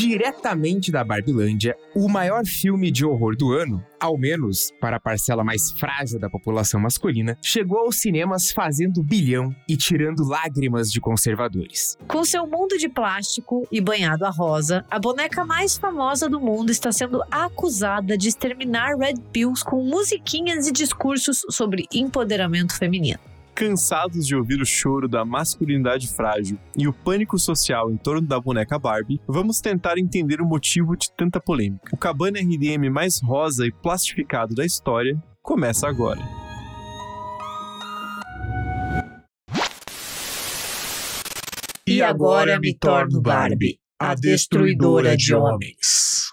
Diretamente da Barbilândia, o maior filme de horror do ano, ao menos para a parcela mais frágil da população masculina, chegou aos cinemas fazendo bilhão e tirando lágrimas de conservadores. Com seu mundo de plástico e banhado a rosa, a boneca mais famosa do mundo está sendo acusada de exterminar Red Pills com musiquinhas e discursos sobre empoderamento feminino. Cansados de ouvir o choro da masculinidade frágil e o pânico social em torno da boneca Barbie, vamos tentar entender o motivo de tanta polêmica. O Cabana RDM mais rosa e plastificado da história começa agora. E agora me torno Barbie, a destruidora de homens.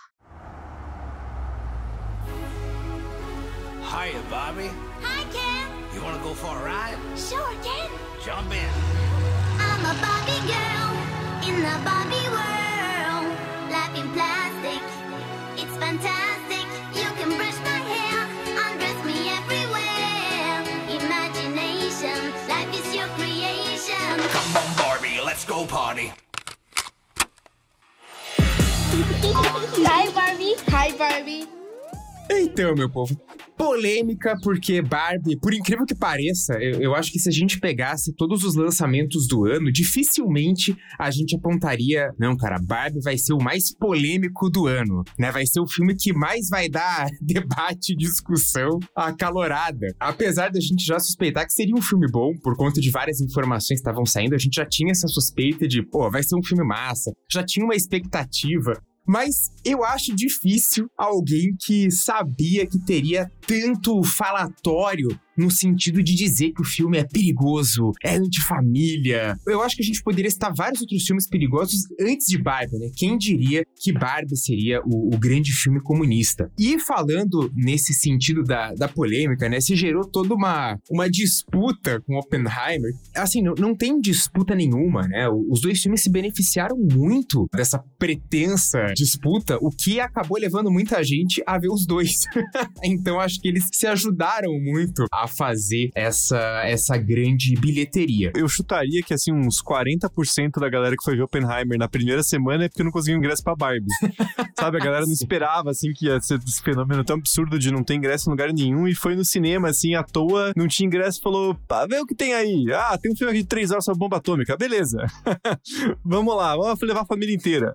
In the Barbie world. Life in plastic, it's fantastic. You can brush my hair, undress me everywhere. Imagination, life is your creation. Come on, Barbie. Let's go party. Hi, Barbie. Hi, Barbie. Então, meu povo, polêmica porque Barbie, por incrível que pareça, eu, eu, acho que se a gente pegasse todos os lançamentos do ano, dificilmente a gente apontaria, não, cara, Barbie vai ser o mais polêmico do ano, né? Vai ser o filme que mais vai dar debate, discussão acalorada. Apesar da gente já suspeitar que seria um filme bom, por conta de várias informações que estavam saindo, a gente já tinha essa suspeita de, pô, vai ser um filme massa, já tinha uma expectativa. Mas eu acho difícil alguém que sabia que teria tanto falatório no sentido de dizer que o filme é perigoso, é antifamília. Eu acho que a gente poderia citar vários outros filmes perigosos antes de Barbie, né? Quem diria que Barbie seria o, o grande filme comunista? E falando nesse sentido da, da polêmica, né? Se gerou toda uma, uma disputa com Oppenheimer. Assim, não, não tem disputa nenhuma, né? Os dois filmes se beneficiaram muito dessa pretensa disputa, o que acabou levando muita gente a ver os dois. então acho que eles se ajudaram muito a fazer essa, essa grande bilheteria. Eu chutaria que, assim, uns 40% da galera que foi ver Oppenheimer na primeira semana é porque não conseguiu ingresso pra Barbie. Sabe, a galera não esperava, assim, que ia ser esse fenômeno tão absurdo de não ter ingresso em lugar nenhum e foi no cinema, assim, à toa, não tinha ingresso, falou, pá, vê o que tem aí. Ah, tem um filme aqui de 3 horas sobre bomba atômica, beleza. vamos lá, vamos levar a família inteira.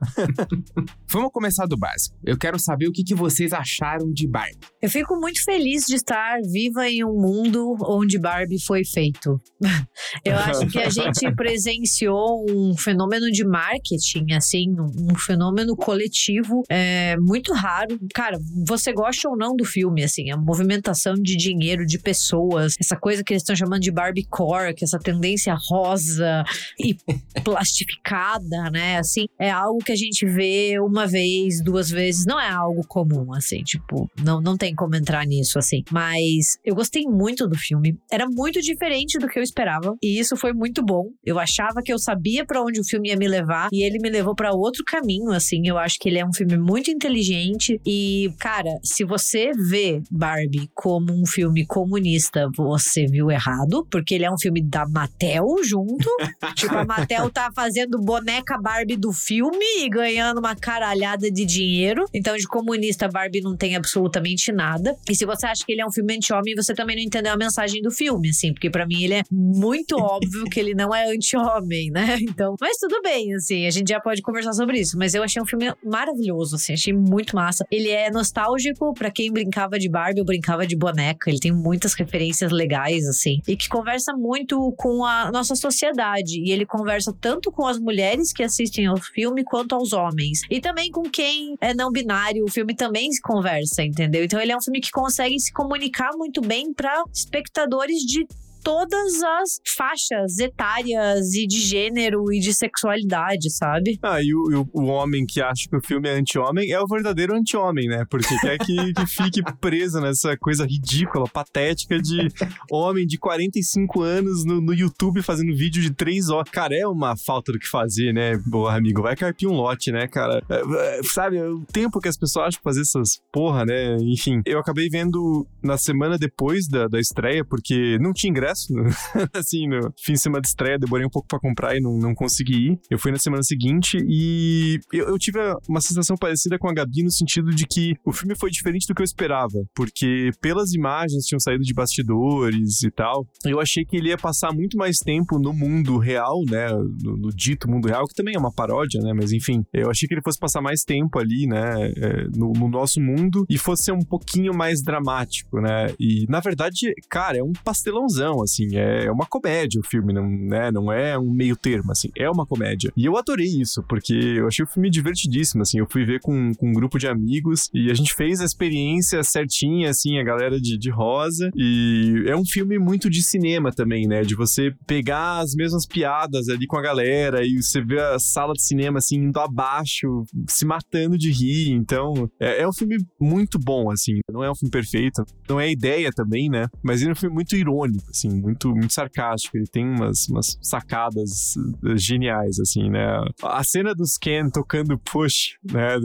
vamos começar do básico. Eu quero saber o que, que vocês acharam de Barbie. Eu fico muito feliz de estar viva em um mundo onde Barbie foi feito. Eu acho que a gente presenciou um fenômeno de marketing, assim, um fenômeno coletivo é, muito raro. Cara, você gosta ou não do filme, assim, a movimentação de dinheiro, de pessoas, essa coisa que eles estão chamando de Barbie Core, que é essa tendência rosa e plastificada, né? Assim, é algo que a gente vê uma vez, duas vezes, não é algo comum, assim, tipo, não, não tem como entrar nisso, assim. Mas eu gostei muito do filme. Era muito diferente do que eu esperava. E isso foi muito bom. Eu achava que eu sabia para onde o filme ia me levar. E ele me levou para outro caminho, assim. Eu acho que ele é um filme muito inteligente. E, cara, se você vê Barbie como um filme comunista, você viu errado. Porque ele é um filme da Mattel junto. tipo, a Mattel tá fazendo boneca Barbie do filme e ganhando uma caralhada de dinheiro. Então, de comunista, Barbie não tem absolutamente nada. E se você acha que ele é um filme anti-homem, você também não entendeu a mensagem do filme, assim, porque para mim ele é muito óbvio que ele não é anti-homem, né? Então, mas tudo bem, assim, a gente já pode conversar sobre isso. Mas eu achei um filme maravilhoso, assim, achei muito massa. Ele é nostálgico para quem brincava de Barbie ou brincava de boneca. Ele tem muitas referências legais, assim, e que conversa muito com a nossa sociedade. E ele conversa tanto com as mulheres que assistem ao filme quanto aos homens. E também com quem é não binário. O filme também se conversa, entendeu? Então ele é um filme que consegue se comunicar muito bem para espectadores de todas as faixas etárias e de gênero e de sexualidade, sabe? Ah, e o, o, o homem que acha que o filme é anti-homem é o verdadeiro anti-homem, né? Porque quer que, que fique preso nessa coisa ridícula, patética de homem de 45 anos no, no YouTube fazendo vídeo de 3 horas. Cara, é uma falta do que fazer, né, boa amigo? Vai carpir um lote, né, cara? É, é, sabe, o tempo que as pessoas acham fazer essas porra, né? Enfim, eu acabei vendo na semana depois da, da estreia, porque não tinha ingresso ingresso, no- assim, no fim de semana de estreia, demorei um pouco pra comprar e não, não consegui ir. Eu fui na semana seguinte e eu, eu tive uma sensação parecida com a Gabi no sentido de que o filme foi diferente do que eu esperava, porque pelas imagens que tinham saído de bastidores e tal, eu achei que ele ia passar muito mais tempo no mundo real, né, no, no dito mundo real, que também é uma paródia, né, mas enfim, eu achei que ele fosse passar mais tempo ali, né, é, no, no nosso mundo e fosse um pouquinho mais dramático, né, e na verdade, cara, é um pastelãozão, assim, é uma comédia o filme, não, né, não é um meio termo, assim, é uma comédia. E eu adorei isso, porque eu achei o filme divertidíssimo, assim, eu fui ver com, com um grupo de amigos e a gente fez a experiência certinha, assim, a galera de, de rosa, e é um filme muito de cinema também, né, de você pegar as mesmas piadas ali com a galera e você vê a sala de cinema, assim, indo abaixo, se matando de rir, então é, é um filme muito bom, assim, não é um filme perfeito, não é ideia também, né, mas ele é um filme muito irônico, assim, muito, muito sarcástico, ele tem umas, umas sacadas eh, geniais, assim, né, a cena dos Ken tocando push, né,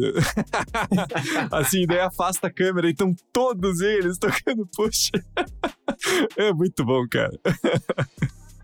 assim, daí afasta a câmera e estão todos eles tocando push. é muito bom, cara.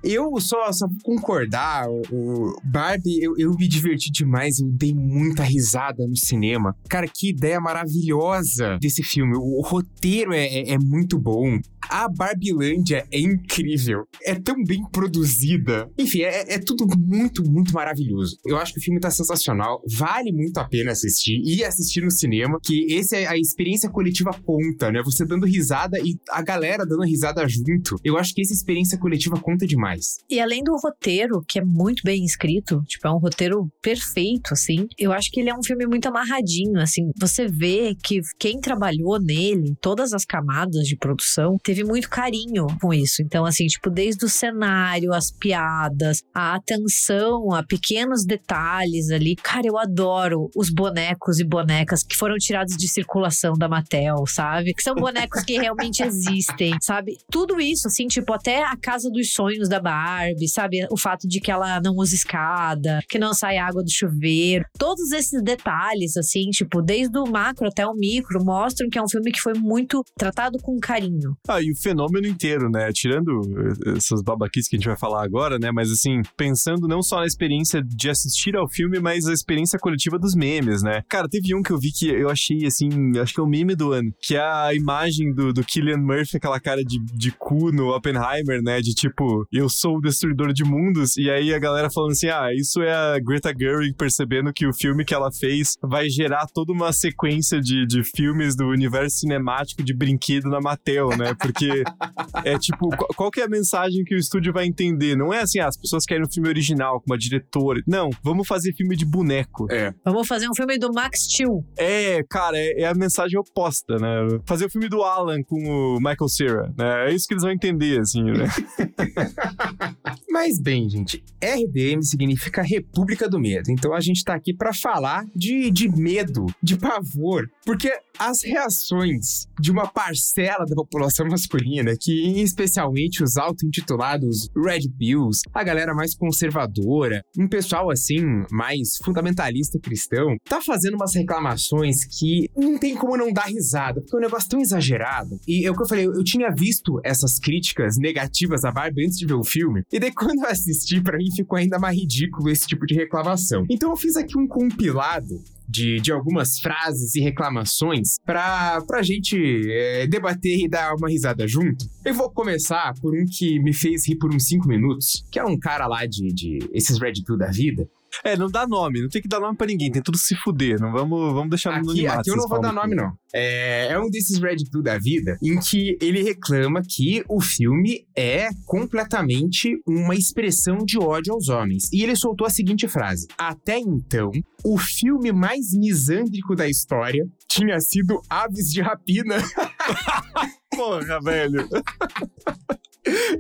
Eu só, só concordar, o Barbie, eu, eu me diverti demais, eu dei muita risada no cinema. Cara, que ideia maravilhosa desse filme. O, o roteiro é, é, é muito bom. A Barbilândia é incrível. É tão bem produzida. Enfim, é, é tudo muito, muito maravilhoso. Eu acho que o filme tá sensacional. Vale muito a pena assistir e assistir no cinema, que esse é a experiência coletiva conta, né? Você dando risada e a galera dando risada junto. Eu acho que essa experiência coletiva conta demais. E além do roteiro, que é muito bem escrito, tipo, é um roteiro perfeito, assim, eu acho que ele é um filme muito amarradinho, assim. Você vê que quem trabalhou nele, todas as camadas de produção, teve muito carinho com isso. Então, assim, tipo, desde o cenário, as piadas, a atenção a pequenos detalhes ali. Cara, eu adoro os bonecos e bonecas que foram tirados de circulação da Mattel, sabe? Que são bonecos que realmente existem, sabe? Tudo isso, assim, tipo, até a casa dos sonhos da Barbie, sabe? O fato de que ela não usa escada, que não sai água do chuveiro. Todos esses detalhes, assim, tipo, desde o macro até o micro, mostram que é um filme que foi muito tratado com carinho. Ah, e o fenômeno inteiro, né? Tirando eh, essas babaquices que a gente vai falar agora, né? Mas assim, pensando não só na experiência de assistir ao filme, mas a experiência coletiva dos memes, né? Cara, teve um que eu vi que eu achei, assim, acho que é o meme do ano, que é a imagem do, do Killian Murphy, aquela cara de, de cu no Oppenheimer, né? De tipo, eu sou o destruidor de mundos, e aí a galera falando assim, ah, isso é a Greta Gerwig percebendo que o filme que ela fez vai gerar toda uma sequência de, de filmes do universo cinemático de brinquedo na Mattel, né? Porque é tipo, qual, que é a mensagem que o estúdio vai entender? Não é assim, ah, as pessoas querem um filme original com uma diretora. Não, vamos fazer filme de boneco. É. Vamos fazer um filme do Max Steel. É, cara, é, é a mensagem oposta, né? Fazer o filme do Alan com o Michael Cera, né? É isso que eles vão entender, assim, né? Mas bem, gente, RDM significa República do Medo. Então a gente tá aqui pra falar de, de medo, de pavor, porque as reações de uma parcela da população masculina, que especialmente os auto-intitulados Red Pills, a galera mais conservadora, um pessoal assim mais fundamentalista cristão, tá fazendo umas reclamações que não tem como não dar risada, porque é um negócio tão exagerado. E é o que eu falei, eu, tinha visto essas críticas negativas à Barbie antes de ver o filme, e daí quando eu assisti, pra mim ficou ainda mais ridículo esse tipo de reclamação. Então eu fiz aqui um compilado de, de algumas frases e reclamações pra, pra gente é, debater e dar uma risada junto. Eu vou começar por um que me fez rir por uns 5 minutos, que é um cara lá de, de esses Red Pill da vida. É, não dá nome, não tem que dar nome pra ninguém, tem tudo se fuder, não vamos, vamos deixar no Aqui, anonimato. aqui eu não vou dar no nome, não. É, é um desses Red Pill da vida em que ele reclama que o filme é completamente uma expressão de ódio aos homens. E ele soltou a seguinte frase: Até então, o filme mais misândrico da história tinha sido Aves de Rapina. Porra, velho.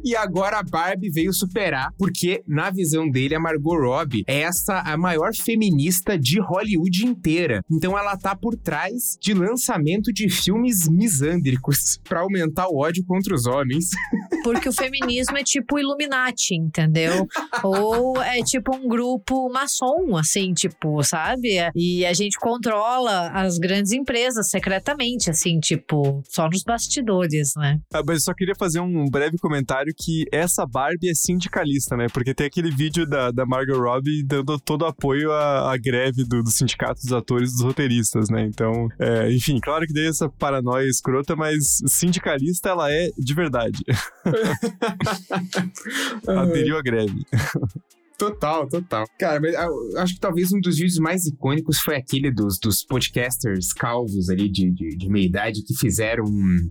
E agora a Barbie veio superar, porque, na visão dele, a Margot Robbie é essa a maior feminista de Hollywood inteira. Então ela tá por trás de lançamento de filmes misândricos pra aumentar o ódio contra os homens. Porque o feminismo é tipo Illuminati, entendeu? Ou é tipo um grupo maçom, assim, tipo, sabe? E a gente controla as grandes empresas secretamente, assim, tipo, só nos bastidores, né? Ah, mas eu só queria fazer um breve comentário que essa Barbie é sindicalista, né? Porque tem aquele vídeo da, da Margot Robbie dando todo apoio à, à greve do, do sindicato dos atores e dos roteiristas, né? Então, é, enfim, claro que dei essa paranoia escrota, mas sindicalista ela é de verdade. Aderiu à greve. Total, total. Cara, mas eu acho que talvez um dos vídeos mais icônicos foi aquele dos, dos podcasters calvos ali de, de, de meia idade que fizeram um,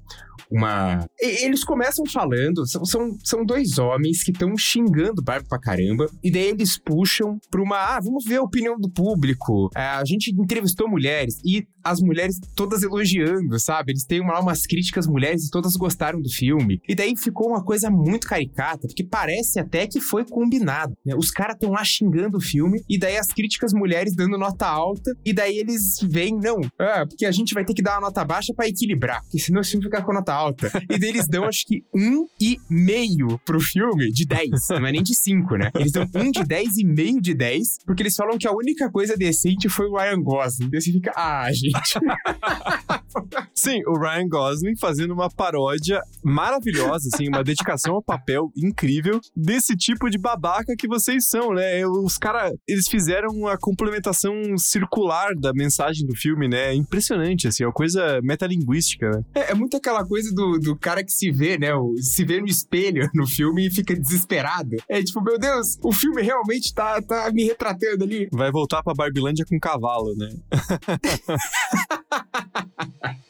uma. Eles começam falando, são, são, são dois homens que estão xingando o Barbie pra caramba, e daí eles puxam pra uma. Ah, vamos ver a opinião do público. É, a gente entrevistou mulheres, e as mulheres todas elogiando, sabe? Eles têm uma, umas críticas mulheres e todas gostaram do filme. E daí ficou uma coisa muito caricata, porque parece até que foi combinado. Né? Os caras estão lá xingando o filme, e daí as críticas mulheres dando nota alta, e daí eles vêm, não, ah, porque a gente vai ter que dar uma nota baixa pra equilibrar, porque senão o filme fica com nota alta. E daí eles dão, acho que, um e meio pro filme de 10, não é nem de 5, né? Eles dão um de 10 e meio de 10, porque eles falam que a única coisa decente foi o Ryan Gosling. Daí você fica, ah, gente. Sim, o Ryan Gosling fazendo uma paródia maravilhosa, assim, uma dedicação ao papel incrível desse tipo de babaca que vocês são, né? Os caras, eles fizeram uma complementação circular da mensagem do filme, né? É impressionante, assim, é uma coisa metalinguística, né? É, é muito aquela coisa do, do cara que se vê, né? o- se vê no espelho no filme e fica desesperado. É tipo, meu Deus, o filme realmente tá, tá me retratando ali. Vai voltar pra Barbilândia com cavalo, né?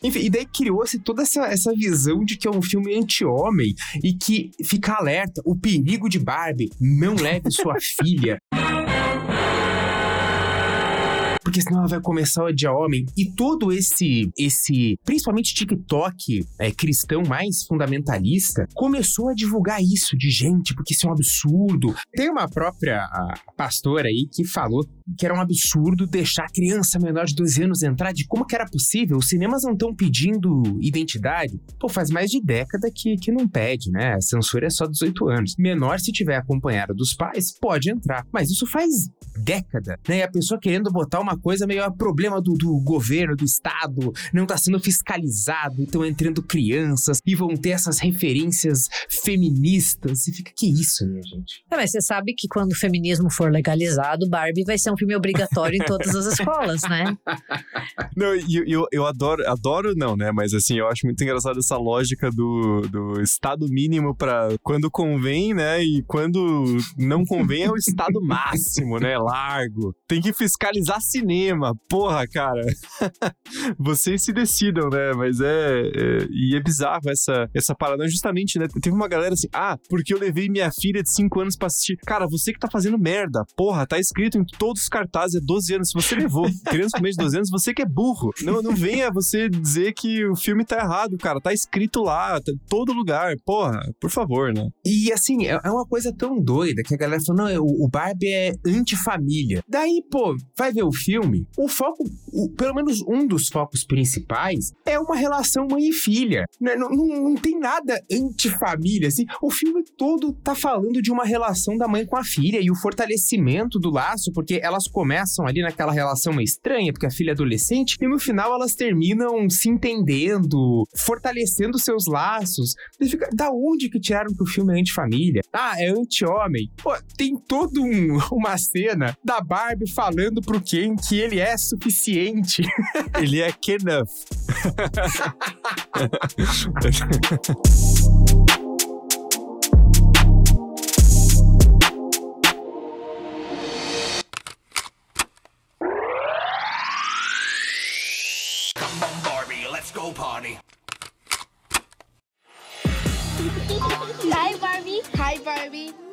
Enfim, e daí criou-se toda essa, essa visão de que é um filme anti-homem e que fica alerta, o perigo de Barbie, não leve sua filha. Porque senão ela vai começar a odiar homem. E todo esse, esse principalmente TikTok é, cristão mais fundamentalista, começou a divulgar isso de gente, porque isso é um absurdo. Tem uma própria pastora aí que falou que era um absurdo deixar criança menor de 12 anos entrar, de como que era possível. Os cinemas não estão pedindo identidade. Pô, faz mais de década que, que não pede, né? A censura é só 18 anos. Menor, se tiver acompanhado dos pais, pode entrar. Mas isso faz década, né? E a pessoa querendo botar uma coisa meio a problema do, do governo, do Estado, não tá sendo fiscalizado, estão entrando crianças e vão ter essas referências feministas. E fica, que isso, minha gente? É, mas você sabe que quando o feminismo for legalizado, Barbie vai ser um filme obrigatório em todas as escolas, né? Não, e eu, eu, eu adoro, adoro não, né? Mas assim, eu acho muito engraçado essa lógica do, do estado mínimo pra quando convém, né? E quando não convém é o estado máximo, né? Largo. Tem que fiscalizar cinema. Porra, cara. Vocês se decidam, né? Mas é, é- E é bizarro essa, essa parada. Justamente, né? Teve uma galera assim, ah, porque eu levei minha filha de 5 anos pra assistir. Cara, você que tá fazendo merda. Porra, tá escrito em todos os cartazes, é 12 anos. Se você levou criança com menos de 12 anos, você que é burro. Não, não venha você dizer que o filme tá errado, cara. Tá escrito lá, tá em todo lugar. Porra, por favor, né? E assim, é é uma coisa tão doida que a galera falou: não, o o Barbie é antifamília. Daí, pô, vai ver o filme. O foco, o- pelo menos um dos focos principais, é uma relação mãe e filha. Né? Não, não, não tem nada antifamília, assim. O filme todo tá falando de uma relação da mãe com a filha e o fortalecimento do laço, porque elas começam ali naquela relação meio estranha, porque a filha é adolescente, e no final elas terminam se entendendo, fortalecendo seus laços. Fica, da onde que tiraram que o filme é antifamília? Ah, é anti-homem. Pô, tem toda um- uma cena da Barbie falando pro Ken que ele é suficiente. Ele é party. Hi, Barbie. Hi, Barbie.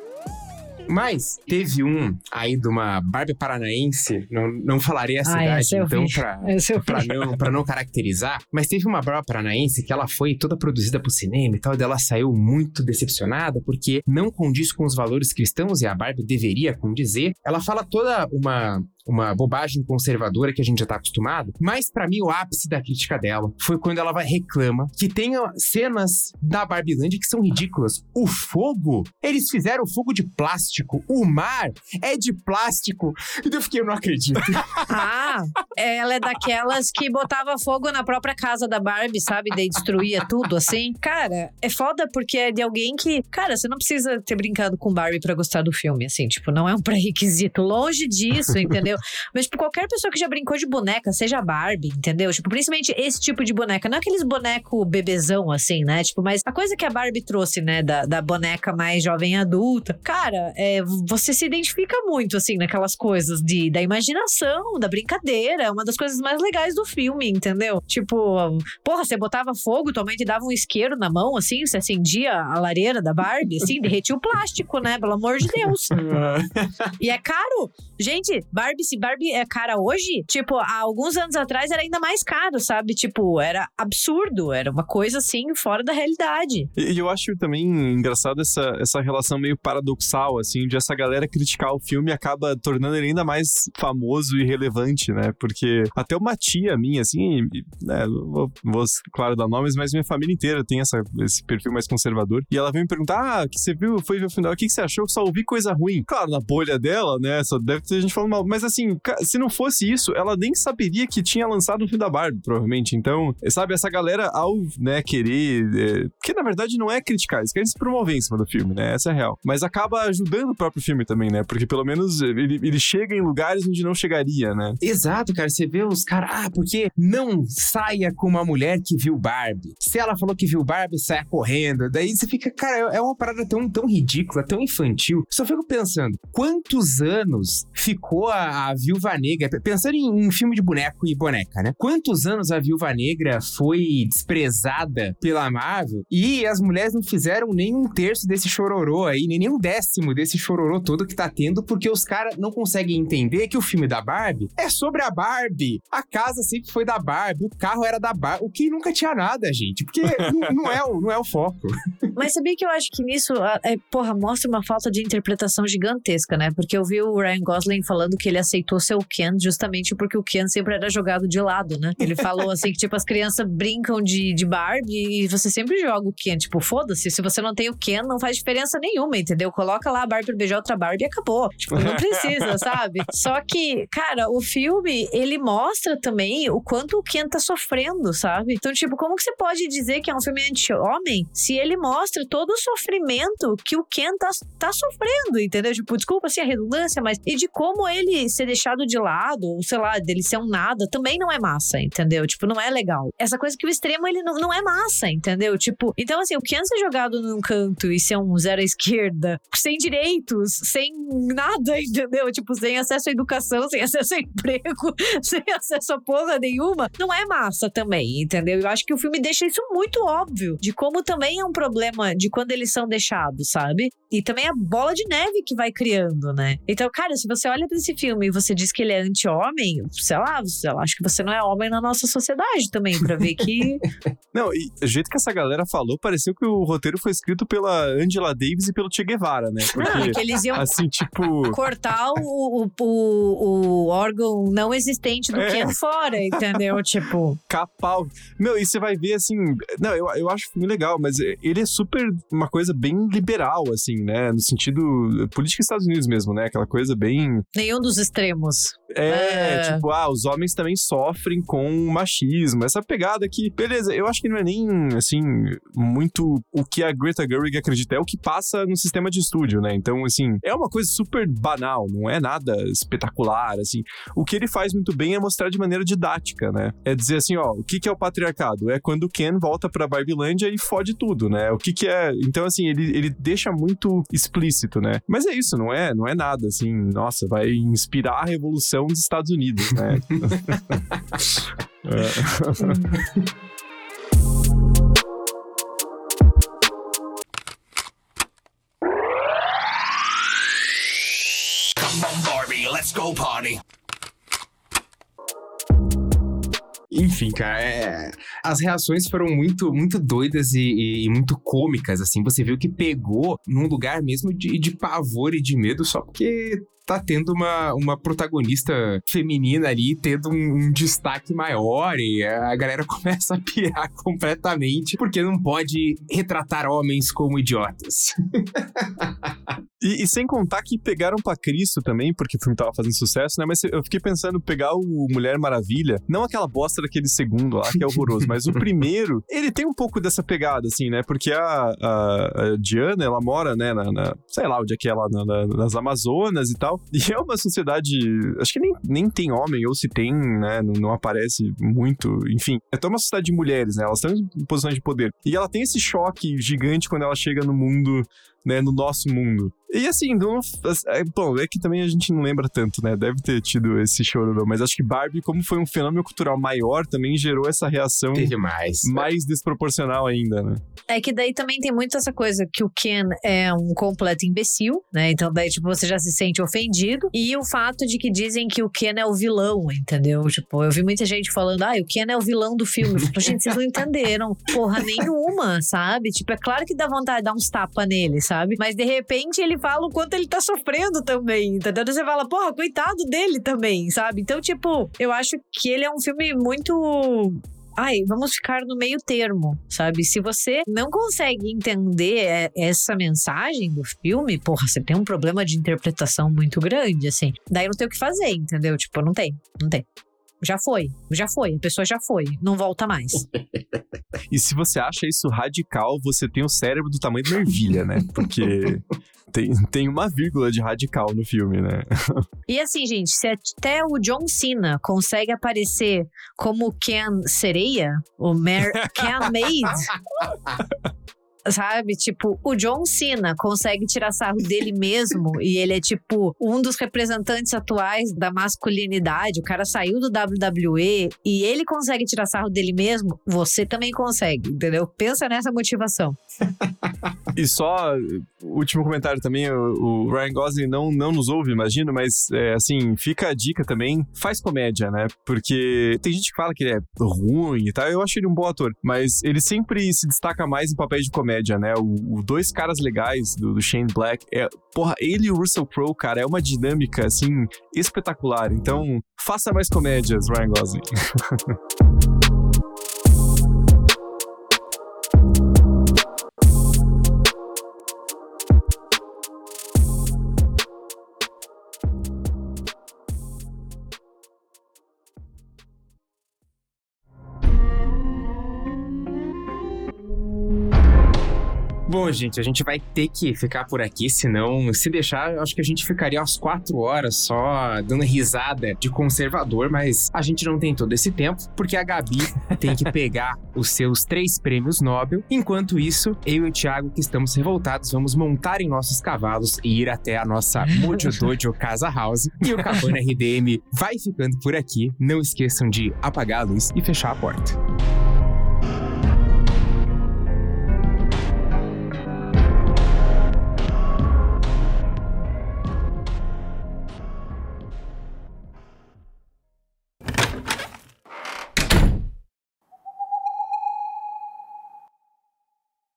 Mas teve um aí de uma Barbie paranaense, não, não falarei a Ah, cidade, eu então pra, pra não, pra não caracterizar, mas teve uma Barbie paranaense que ela foi toda produzida pro cinema e tal, e dela saiu muito decepcionada porque não condiz com os valores cristãos e a Barbie deveria condizer. Ela fala toda uma uma bobagem conservadora que a gente já tá acostumado. Mas pra mim o ápice da crítica dela foi quando ela vai reclama que tem cenas da Barbie Land que são ridículas. O fogo, eles fizeram fogo de plástico. O mar é de plástico. E eu fiquei, eu não acredito. Ah, ela é daquelas que botava fogo na própria casa da Barbie, sabe? Daí destruía tudo, assim. Cara, é foda porque é de alguém que. Cara, você não precisa ter brincado com Barbie pra gostar do filme, assim. Tipo, não é um pré-requisito. Longe disso, entendeu? Mas, tipo, qualquer pessoa que já brincou de boneca, seja Barbie, entendeu? Tipo, principalmente esse tipo de boneca. Não é aqueles boneco bebezão, assim, né? Tipo, mas a coisa que a Barbie trouxe, né? Da, da boneca mais jovem adulta. Cara, é, você se identifica muito, assim, naquelas coisas de, da imaginação, da brincadeira. É uma das coisas mais legais do filme, entendeu? Tipo, porra, você botava fogo, tua mãe te dava um isqueiro na mão, assim, você acendia a lareira da Barbie, assim, derretia o plástico, né? Pelo amor de Deus. E é caro. Gente, Barbie, se Barbie é cara hoje, tipo, há alguns anos atrás era ainda mais caro, sabe? Tipo, era absurdo. Era uma coisa assim, fora da realidade. E eu acho também engraçado essa, essa relação meio paradoxal, assim, de essa galera criticar o filme acaba tornando ele ainda mais famoso e relevante, né? Porque até uma tia minha, assim, né, vou, vou, claro, dar nomes, mas minha família inteira tem essa, esse perfil mais conservador. E ela veio me perguntar: ah, que você viu, foi ver o final, o que, que você achou? Eu só ouvi coisa ruim. Claro, na bolha dela, né? Só deve ter gente falando mal. Mas assim, se não fosse isso, ela nem saberia que tinha lançado o filme da Barbie, provavelmente. Então, sabe, essa galera, ao né, querer. É, que na verdade não é criticar, eles querem se promover em cima do filme, né? Essa é a real. Mas acaba ajudando o próprio filme também, né? Porque pelo menos ele, ele chega em lugares onde não chegaria, né? Exato, cara. Você vê os caras, ah, porque não saia com uma mulher que viu Barbie. Se ela falou que viu Barbie, saia correndo. Daí você fica, cara, é uma parada tão, tão ridícula, tão infantil. Só fico pensando, quantos anos ficou a, a Viúva Negra, pensando em, em filme de boneco e boneca, né? Quantos anos a Viúva Negra foi desprezada pela Marvel e as mulheres não fizeram nem um terço desse chororô aí, nem, nem um décimo desse chororô todo que tá tendo, porque os caras não conseguem entender que o filme da Barbie é sobre a Barbie. A casa sempre foi da Barbie, o carro era da Barbie, o que nunca tinha nada, gente, porque não, não é o, não é o foco. Mas sabia que eu acho que nisso, é, porra, mostra uma falta de interpretação gigantesca, né? Porque eu vi o Ryan Gosling falando que ele aceitou ser o Ken justamente porque o Ken sempre era jogado de lado, né? Ele falou assim que, tipo, as crianças brincam de, de Barbie e você sempre joga o Ken. Tipo, foda-se, se você não tem o Ken, não faz diferença nenhuma, entendeu? Coloca lá a Barbie pra beijar outra Barbie e acabou. Tipo, não precisa, sabe? Só que, cara, o filme, ele mostra também o quanto o Ken tá sofrendo, sabe? Então, tipo, como que você pode dizer que é um filme anti-homem se ele mostra todo o sofrimento que o Ken tá, tá sofrendo, entendeu? Tipo, desculpa assim a redundância, mas. E de como ele ser deixado de lado, ou sei lá, dele ser um nada, também não é massa, entendeu? Tipo, não é legal. Essa coisa que o extremo, ele não, não é massa, entendeu? Tipo, então assim, o Ken ser jogado num canto e ser um zero à esquerda, sem direitos, sem nada, entendeu? Tipo, sem acesso à educação, sem acesso a emprego, sem acesso a porra nenhuma, não é massa também, entendeu? Eu acho que o filme deixa isso muito óbvio, de como também é um problema de quando eles são deixados, sabe? E também a bola de neve que vai criando, né? Então, cara, se você olha pra esse filme e você diz que ele é anti-homem, sei lá, sei lá, acho que você não é homem na nossa sociedade também, pra ver que. Não, e o jeito que essa galera falou, pareceu que o roteiro foi escrito pela Angela Davis e pelo Che Guevara, né? não, é Porque, que eles iam assim, tipo. cortar o, o, o, órgão não existente do É. Ken fora, entendeu? Tipo. Capau. Meu, e você vai ver assim. Não, eu, eu acho filme legal, mas ele é super uma coisa bem liberal, assim, né? No sentido. Política dos Estados Unidos mesmo, né? Aquela coisa bem. Nenhum dos extremos. É, É. tipo, ah, os homens também sofrem com machismo. Essa pegada que, beleza, eu acho que não é nem, assim, muito o que a Greta Gerwig acredita, é o que passa no sistema de estúdio, né? Então, assim, é uma coisa super banal, não é nada espetacular, assim. O que ele faz muito bem é mostrar de maneira didática, né? É dizer assim, ó, o que que é o patriarcado? É quando o Ken volta pra Barbilândia e fode tudo, né? O que que é... Então, assim, ele, ele deixa muito explícito, né? Mas é isso, não é, não é nada, assim, nossa, vai inspirar a revolução dos Estados Unidos, né? É. Come on, Barbie, let's go party. Enfim, cara, é- as reações foram muito, muito doidas e, e- e muito cômicas, assim. Você viu que pegou num lugar mesmo de, de pavor e de medo só porque tá tendo uma, uma protagonista feminina ali, tendo um, um destaque maior e a galera começa a pirar completamente porque não pode retratar homens como idiotas. E, e sem contar que pegaram pra Cristo também, porque o filme tava fazendo sucesso, né? Mas eu fiquei pensando pegar o Mulher Maravilha, não aquela bosta daquele segundo lá, que é horroroso, mas o primeiro, ele tem um pouco dessa pegada, assim, né? Porque a, a- a Diana, ela mora, né, na, na- sei lá onde é que é lá, na- na- nas Amazonas e tal. E é uma sociedade, acho que nem, nem tem homem, ou se tem, né? Não, não aparece muito, enfim. É toda uma sociedade de mulheres, né? Elas estão em posições de poder. E ela tem esse choque gigante quando ela chega no mundo né, no nosso mundo. E assim, não, é, bom, é que também a gente não lembra tanto, né? Deve ter tido esse choro, mas acho que Barbie, como foi um fenômeno cultural maior, também gerou essa reação mais. mais desproporcional ainda, né? É que daí também tem muito essa coisa que o Ken é um completo imbecil, né? Então daí, tipo, você já se sente ofendido. E o fato de que dizem que o Ken é o vilão, entendeu? Tipo, eu vi muita gente falando, ah, o Ken é o vilão do filme. Falo, gente, vocês não entenderam porra nenhuma, sabe? Tipo, é claro que dá vontade de dar uns tapas nele, sabe? Mas de repente ele fala o quanto ele tá sofrendo também, entendeu? Você fala, porra, coitado dele também, sabe? Então, tipo, eu acho que ele é um filme muito ai, vamos ficar no meio termo, sabe? Se você não consegue entender é, essa mensagem do filme, porra, você tem um problema de interpretação muito grande, assim. Daí não tem o que fazer, entendeu? Tipo, não tem, não tem. Já foi, já foi, a pessoa já foi, não volta mais. E se você acha isso radical, você tem o cérebro do tamanho da ervilha, né? Porque tem, tem uma vírgula de radical no filme, né? E assim, gente, se até o John Cena consegue aparecer como Ken Sereia, o Mer Ken Maid, sabe? Tipo, o John Cena consegue tirar sarro dele mesmo e ele é, tipo, um dos representantes atuais da masculinidade. O cara saiu do WWE e ele consegue tirar sarro dele mesmo. Você também consegue, entendeu? Pensa nessa motivação. E só, último comentário também, o, Ryan Gosling não, não nos ouve, imagino, mas é, assim, fica a dica também, faz comédia, né? Porque tem gente que fala que ele é ruim e tal, eu acho ele um bom ator, mas ele sempre se destaca mais em papéis de comédia, né? O, o Dois Caras Legais do, do Shane Black, é, porra, ele e o Russell Crowe, cara, é uma dinâmica, assim, espetacular. Então, faça mais comédias, Ryan Gosling. Bom, gente, a gente vai ter que ficar por aqui, senão, se deixar, eu acho que a gente ficaria umas quatro horas só dando risada de conservador, mas a gente não tem todo esse tempo, porque a Gabi tem que pegar os seus três prêmios Nobel. Enquanto isso, eu e o Thiago, que estamos revoltados, vamos montar em nossos cavalos e ir até a nossa Mojo Dojo Casa House. E o Cabana RDM vai ficando por aqui. Não esqueçam de apagar a luz e fechar a porta.